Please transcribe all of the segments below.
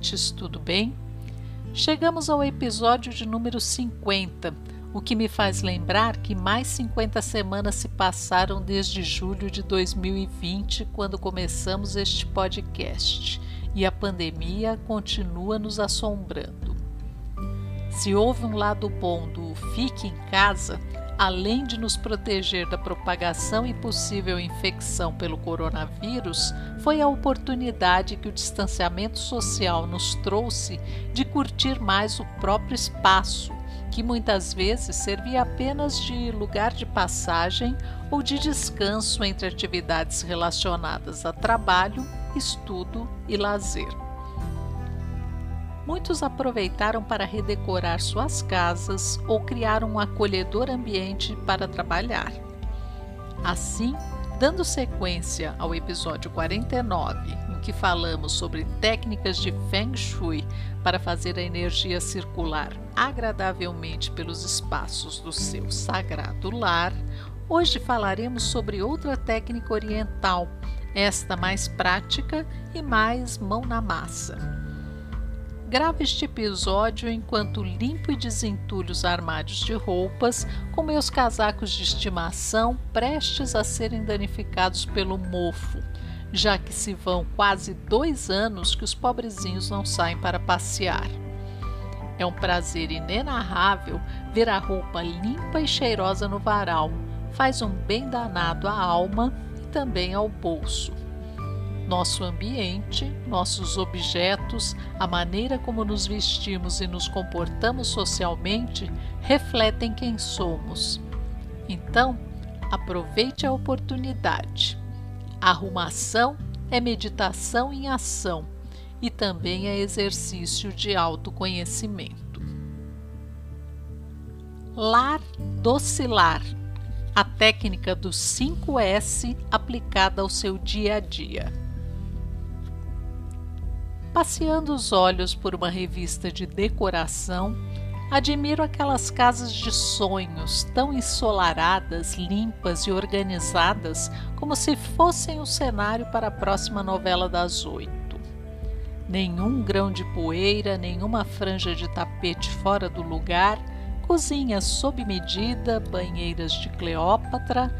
Ouvintes, tudo bem? Chegamos ao episódio de número 50, o que me faz lembrar que mais 50 semanas se passaram desde julho de 2020, quando começamos este podcast, e a pandemia continua nos assombrando. Se houve um lado bom do fique em casa, além de nos proteger da propagação e possível infecção pelo coronavírus, foi a oportunidade que o distanciamento social nos trouxe de curtir mais o próprio espaço, que muitas vezes servia apenas de lugar de passagem ou de descanso entre atividades relacionadas a trabalho, estudo e lazer. Muitos aproveitaram para redecorar suas casas ou criar um acolhedor ambiente para trabalhar. Assim, dando sequência ao episódio 49, em que falamos sobre técnicas de Feng Shui para fazer a energia circular agradavelmente pelos espaços do seu sagrado lar, hoje falaremos sobre outra técnica oriental, esta mais prática e mais mão na massa Gravo este episódio enquanto limpo e desentulho os armários de roupas com meus casacos de estimação prestes a serem danificados pelo mofo, já que se vão quase dois anos que os pobrezinhos não saem para passear. É um prazer inenarrável ver a roupa limpa e cheirosa no varal. Faz um bem danado à alma e também ao bolso. Nosso ambiente, nossos objetos, a maneira como nos vestimos e nos comportamos socialmente refletem quem somos. Então, aproveite a oportunidade. arrumação é meditação em ação e também é exercício de autoconhecimento. Lar docilar a técnica dos 5S aplicada ao seu dia a dia. Passeando os olhos por uma revista de decoração, admiro aquelas casas de sonhos tão ensolaradas, limpas e organizadas como se fossem o cenário para a próxima novela das oito. Nenhum grão de poeira, nenhuma franja de tapete fora do lugar, cozinhas sob medida, banheiras de Cleópatra,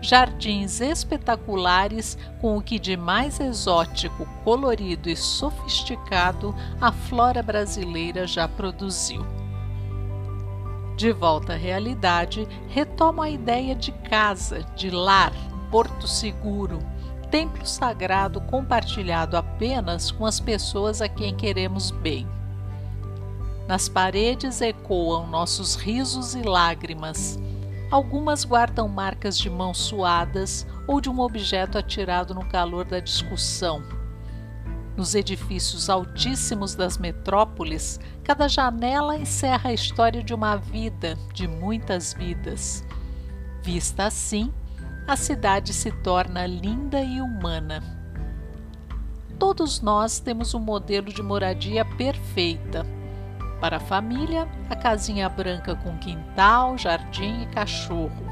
jardins espetaculares com o que de mais exótico, colorido e sofisticado a flora brasileira já produziu. De volta à realidade, retomo a ideia de casa, de lar, porto seguro, templo sagrado compartilhado apenas com as pessoas a quem queremos bem. Nas paredes ecoam nossos risos e lágrimas Algumas guardam marcas de mãos suadas ou de um objeto atirado no calor da discussão. Nos edifícios altíssimos das metrópoles, cada janela encerra a história de uma vida, de muitas vidas. Vista assim, a cidade se torna linda e humana. Todos nós temos um modelo de moradia perfeita para a família, a casinha branca com quintal, jardim e cachorro.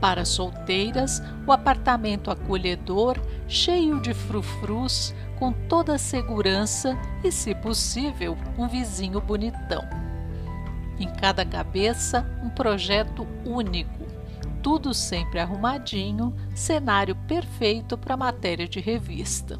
Para solteiras, o apartamento acolhedor, cheio de frufrus, com toda a segurança e, se possível, um vizinho bonitão. Em cada cabeça, um projeto único, tudo sempre arrumadinho, cenário perfeito para matéria de revista.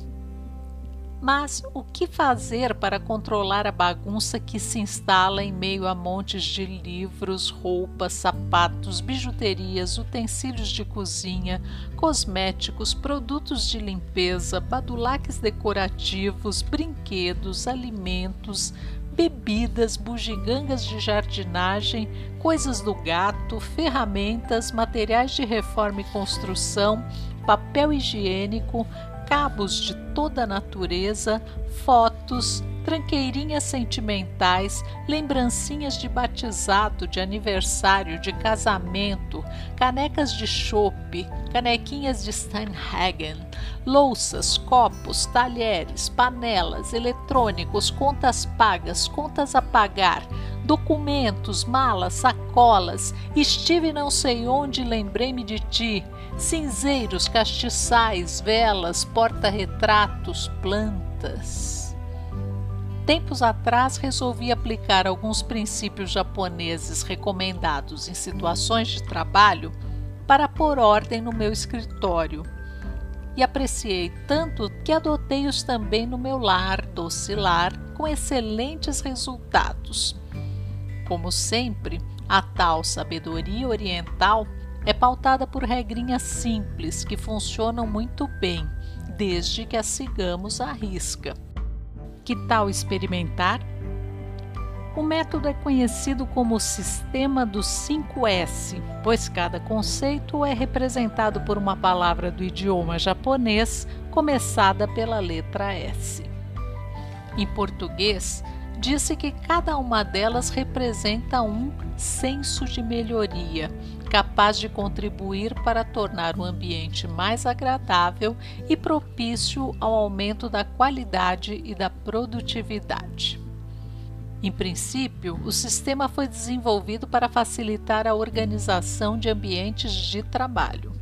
Mas o que fazer para controlar a bagunça que se instala em meio a montes de livros, roupas, sapatos, bijuterias, utensílios de cozinha, cosméticos, produtos de limpeza, badulaques decorativos, brinquedos, alimentos, bebidas, bugigangas de jardinagem, coisas do gato, ferramentas, materiais de reforma e construção, papel higiênico, cabos de toda a natureza, fotos, tranqueirinhas sentimentais, lembrancinhas de batizado, de aniversário, de casamento, canecas de chope, canequinhas de Steinhagen, louças, copos, talheres, panelas, eletrônicos, contas pagas, contas a pagar, documentos, malas, sacolas, estive não sei onde, lembrei-me de ti, cinzeiros, castiçais, velas, porta-retratos, plantas. Tempos atrás resolvi aplicar alguns princípios japoneses recomendados em situações de trabalho para pôr ordem no meu escritório. E apreciei tanto que adotei-os também no meu lar, doce lar, com excelentes resultados. Como sempre, a tal sabedoria oriental é pautada por regrinhas simples que funcionam muito bem, desde que as sigamos à risca. Que tal experimentar? O método é conhecido como sistema dos 5S, pois cada conceito é representado por uma palavra do idioma japonês começada pela letra S. Em português, disse que cada uma delas representa um senso de melhoria, capaz de contribuir para tornar o ambiente mais agradável e propício ao aumento da qualidade e da produtividade. Em princípio, o sistema foi desenvolvido para facilitar a organização de ambientes de trabalho.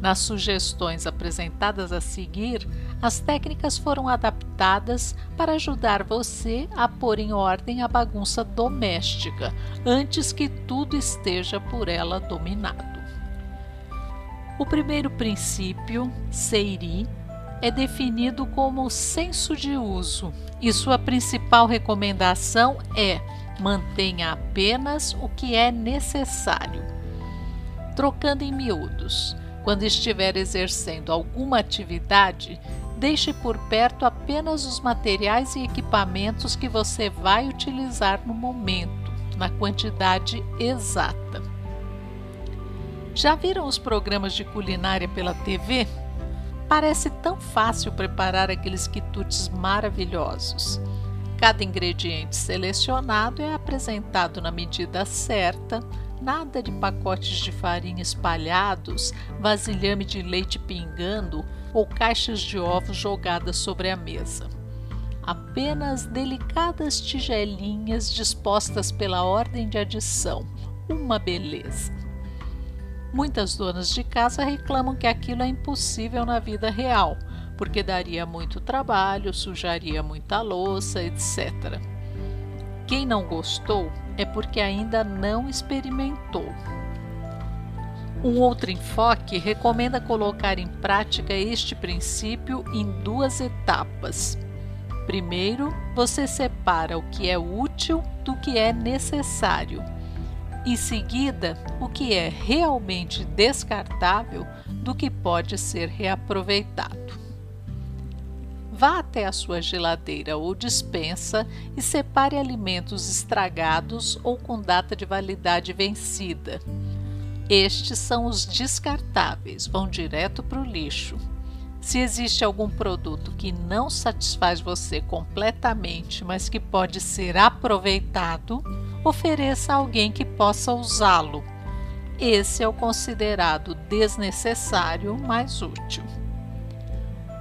Nas sugestões apresentadas a seguir, as técnicas foram adaptadas para ajudar você a pôr em ordem a bagunça doméstica antes que tudo esteja por ela dominado. O primeiro princípio, Seiri, é definido como senso de uso e sua principal recomendação é mantenha apenas o que é necessário. Trocando em miúdos, quando estiver exercendo alguma atividade, deixe por perto apenas os materiais e equipamentos que você vai utilizar no momento, na quantidade exata. Já viram os programas de culinária pela TV? Parece tão fácil preparar aqueles quitutes maravilhosos. Cada ingrediente selecionado é apresentado na medida certa, Nada de pacotes de farinha espalhados, vasilhame de leite pingando ou caixas de ovos jogadas sobre a mesa. Apenas delicadas tigelinhas dispostas pela ordem de adição. Uma beleza. Muitas donas de casa reclamam que aquilo é impossível na vida real, porque daria muito trabalho, sujaria muita louça, etc. Quem não gostou é porque ainda não experimentou. Um outro enfoque recomenda colocar em prática este princípio em duas etapas. Primeiro, você separa o que é útil do que é necessário. Em seguida, o que é realmente descartável do que pode ser reaproveitado. Vá até a sua geladeira ou dispensa e separe alimentos estragados ou com data de validade vencida. Estes são os descartáveis, vão direto para o lixo. Se existe algum produto que não satisfaz você completamente, mas que pode ser aproveitado, ofereça a alguém que possa usá-lo. Esse é o considerado desnecessário mais útil.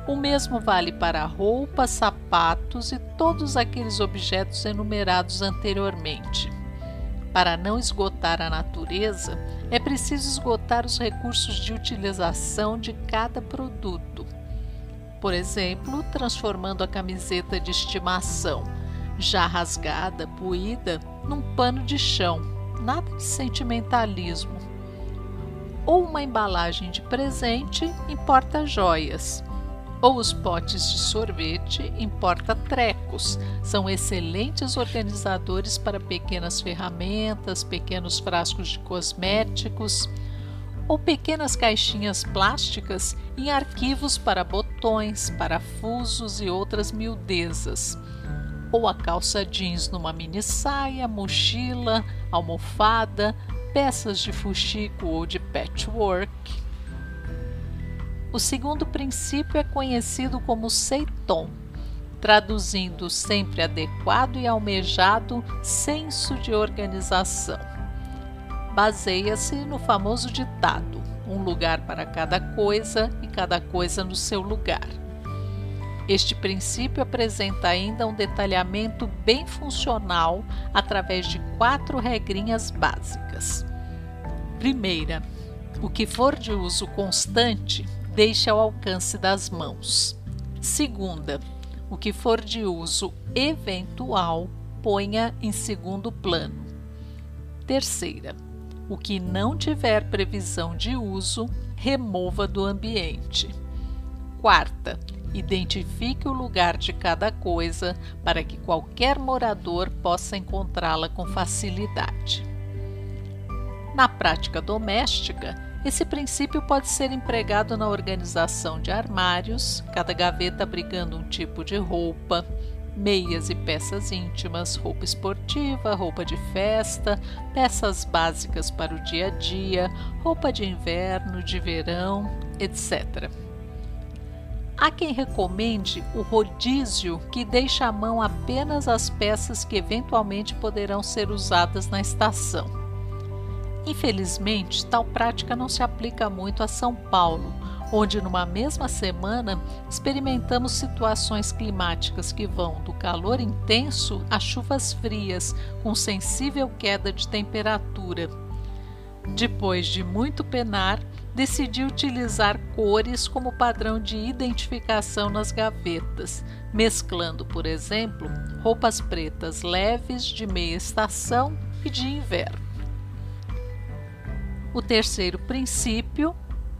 O mesmo vale para roupas, sapatos e todos aqueles objetos enumerados anteriormente. Para não esgotar a natureza, é preciso esgotar os recursos de utilização de cada produto. Por exemplo, transformando a camiseta de estimação, já rasgada, poída, num pano de chão, nada de sentimentalismo. Ou uma embalagem de presente em porta-joias ou os potes de sorvete em porta-trecos. São excelentes organizadores para pequenas ferramentas, pequenos frascos de cosméticos ou pequenas caixinhas plásticas em arquivos para botões, parafusos e outras miudezas. Ou a calça jeans numa mini saia, mochila, almofada, peças de fuxico ou de patchwork O segundo princípio é conhecido como Seiton, traduzindo sempre adequado e almejado senso de organização. Baseia-se no famoso ditado: um lugar para cada coisa e cada coisa no seu lugar. Este princípio apresenta ainda um detalhamento bem funcional através de quatro regrinhas básicas. Primeira, o que for de uso constante, deixe ao alcance das mãos. Segunda, o que for de uso eventual, ponha em segundo plano. Terceira, o que não tiver previsão de uso, remova do ambiente. Quarta, identifique o lugar de cada coisa para que qualquer morador possa encontrá-la com facilidade. Na prática doméstica, esse princípio pode ser empregado na organização de armários, cada gaveta abrigando um tipo de roupa, meias e peças íntimas, roupa esportiva, roupa de festa, peças básicas para o dia a dia, roupa de inverno, de verão, etc. Há quem recomende o rodízio, que deixa à mão apenas as peças que eventualmente poderão ser usadas na estação. Infelizmente, tal prática não se aplica muito a São Paulo, onde numa mesma semana experimentamos situações climáticas que vão do calor intenso a chuvas frias, com sensível queda de temperatura. Depois de muito penar, decidi utilizar cores como padrão de identificação nas gavetas, mesclando, por exemplo, roupas pretas leves de meia estação e de inverno. O terceiro princípio,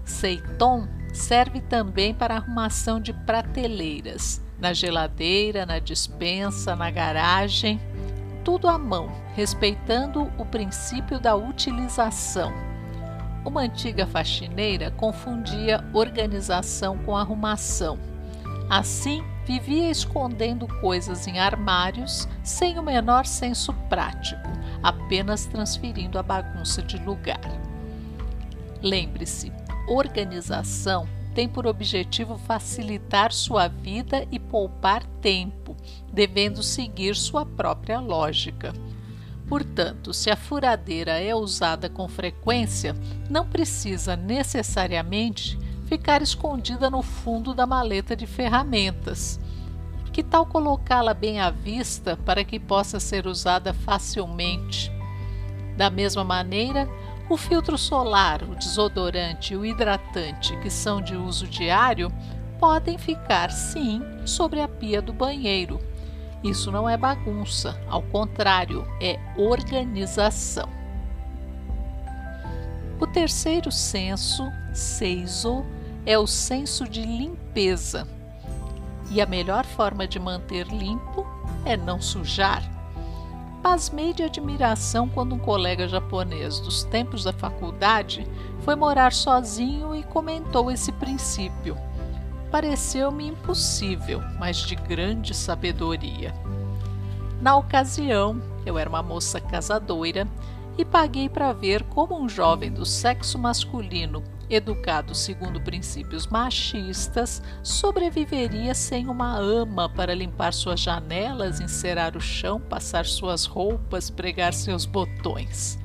Seiton, serve também para arrumação de prateleiras, na geladeira, na dispensa, na garagem, tudo à mão, respeitando o princípio da utilização. Uma antiga faxineira confundia organização com arrumação. Assim, vivia escondendo coisas em armários sem o menor senso prático, apenas transferindo a bagunça de lugar. Lembre-se, organização tem por objetivo facilitar sua vida e poupar tempo, devendo seguir sua própria lógica. Portanto, se a furadeira é usada com frequência, não precisa necessariamente ficar escondida no fundo da maleta de ferramentas. Que tal colocá-la bem à vista para que possa ser usada facilmente? Da mesma maneira, o filtro solar, o desodorante e o hidratante, que são de uso diário, podem ficar sim sobre a pia do banheiro. Isso não é bagunça, ao contrário, é organização. O terceiro senso, seiso, é o senso de limpeza. E a melhor forma de manter limpo é não sujar. Pasmei de admiração quando um colega japonês dos tempos da faculdade foi morar sozinho e comentou esse princípio. Pareceu-me impossível, mas de grande sabedoria. Na ocasião, eu era uma moça casadoira e paguei para ver como um jovem do sexo masculino educado segundo princípios machistas, sobreviveria sem uma ama para limpar suas janelas, encerar o chão, passar suas roupas, pregar seus botões.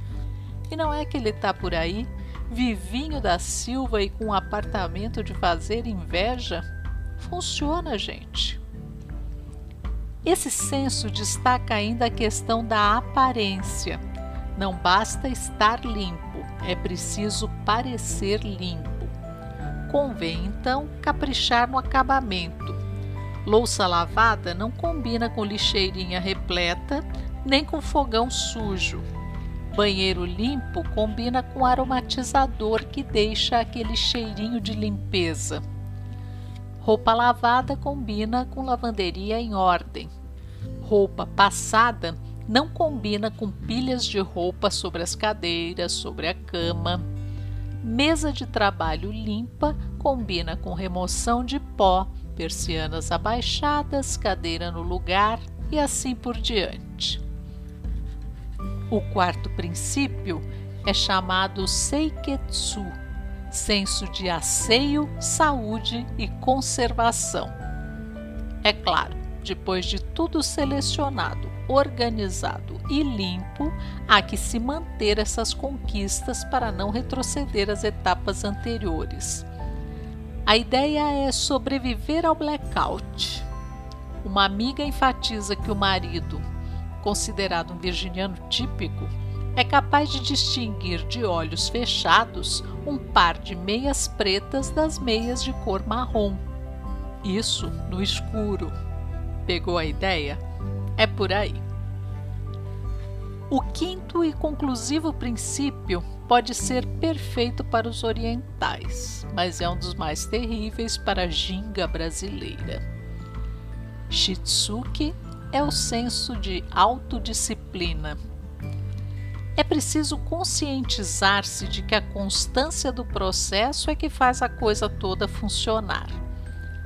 E não é que ele está por aí, vivinho da Silva e com um apartamento de fazer inveja? Funciona, gente. Esse senso destaca ainda a questão da aparência. Não basta estar limpo é preciso parecer limpo. Convém então caprichar no acabamento. Louça lavada não combina com lixeirinha repleta nem com fogão sujo. Banheiro limpo combina com aromatizador que deixa aquele cheirinho de limpeza. Roupa lavada combina com lavanderia em ordem. Roupa passada não combina com pilhas de roupa sobre as cadeiras, sobre a cama. Mesa de trabalho limpa combina com remoção de pó, persianas abaixadas, cadeira no lugar e assim por diante. O quarto princípio é chamado Seiketsu, senso de asseio, saúde e conservação. É claro, depois de tudo selecionado, organizado e limpo, há que se manter essas conquistas para não retroceder às etapas anteriores. A ideia é sobreviver ao blackout. Uma amiga enfatiza que o marido, considerado um virginiano típico, é capaz de distinguir de olhos fechados um par de meias pretas das meias de cor marrom. Isso no escuro. Pegou a ideia? É por aí. O quinto e conclusivo princípio pode ser perfeito para os orientais, mas é um dos mais terríveis para a ginga brasileira. Shitsuki é o senso de autodisciplina. É preciso conscientizar-se de que a constância do processo é que faz a coisa toda funcionar.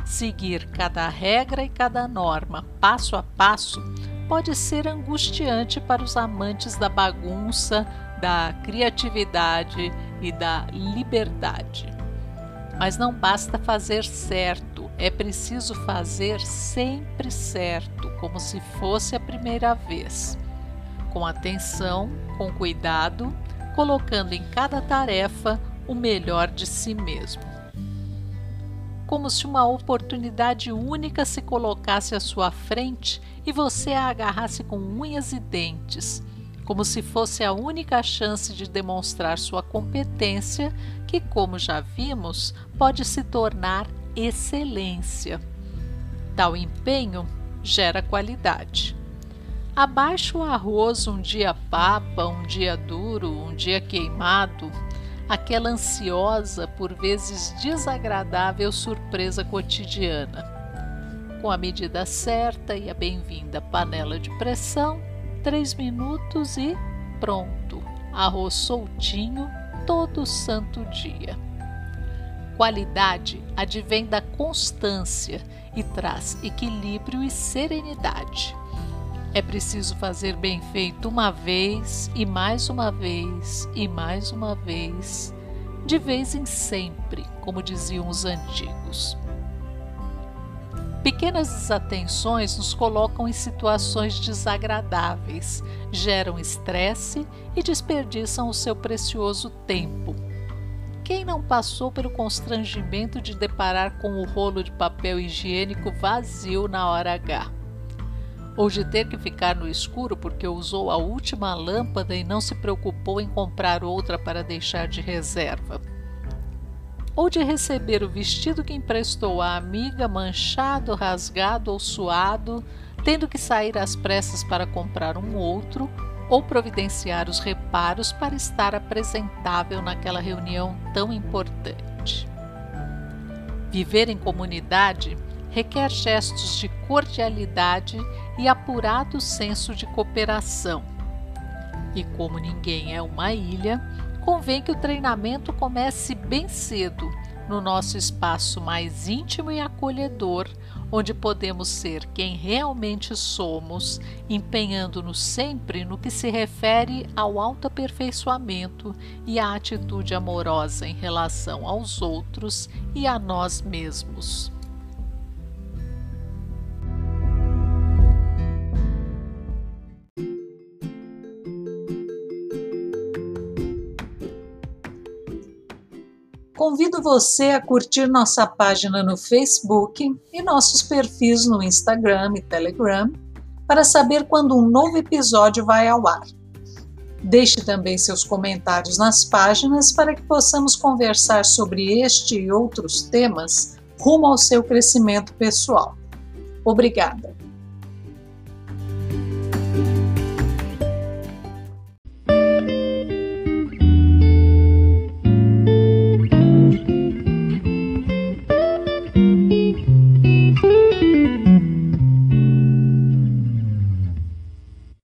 Seguir cada regra e cada norma, passo a passo, pode ser angustiante para os amantes da bagunça, da criatividade e da liberdade. Mas não basta fazer certo, é preciso fazer sempre certo, como se fosse a primeira vez. Com atenção, com cuidado, colocando em cada tarefa o melhor de si mesmo. Como se uma oportunidade única se colocasse à sua frente e você a agarrasse com unhas e dentes, como se fosse a única chance de demonstrar sua competência, que, como já vimos, pode se tornar excelência. Tal empenho gera qualidade. Abaixo o arroz um dia papa, um dia duro, um dia queimado, aquela ansiosa, por vezes desagradável surpresa cotidiana com a medida certa e a bem-vinda panela de pressão, 3 minutos e pronto. Arroz soltinho todo santo dia. Qualidade advém da constância e traz equilíbrio e serenidade. É preciso fazer bem feito uma vez e mais uma vez e mais uma vez, de vez em sempre, como diziam os antigos. Pequenas desatenções nos colocam em situações desagradáveis, geram estresse e desperdiçam o seu precioso tempo. Quem não passou pelo constrangimento de deparar com o rolo de papel higiênico vazio na hora H? Ou de ter que ficar no escuro porque usou a última lâmpada e não se preocupou em comprar outra para deixar de reserva? ou de receber o vestido que emprestou à amiga manchado, rasgado ou suado, tendo que sair às pressas para comprar um outro, ou providenciar os reparos para estar apresentável naquela reunião tão importante. Viver em comunidade requer gestos de cordialidade e apurado senso de cooperação. E como ninguém é uma ilha, convém que o treinamento comece bem cedo, no nosso espaço mais íntimo e acolhedor, onde podemos ser quem realmente somos, empenhando-nos sempre no que se refere ao autoaperfeiçoamento e à atitude amorosa em relação aos outros e a nós mesmos. Convido você a curtir nossa página no Facebook e nossos perfis no Instagram e Telegram para saber quando um novo episódio vai ao ar. Deixe também seus comentários nas páginas para que possamos conversar sobre este e outros temas rumo ao seu crescimento pessoal. Obrigada!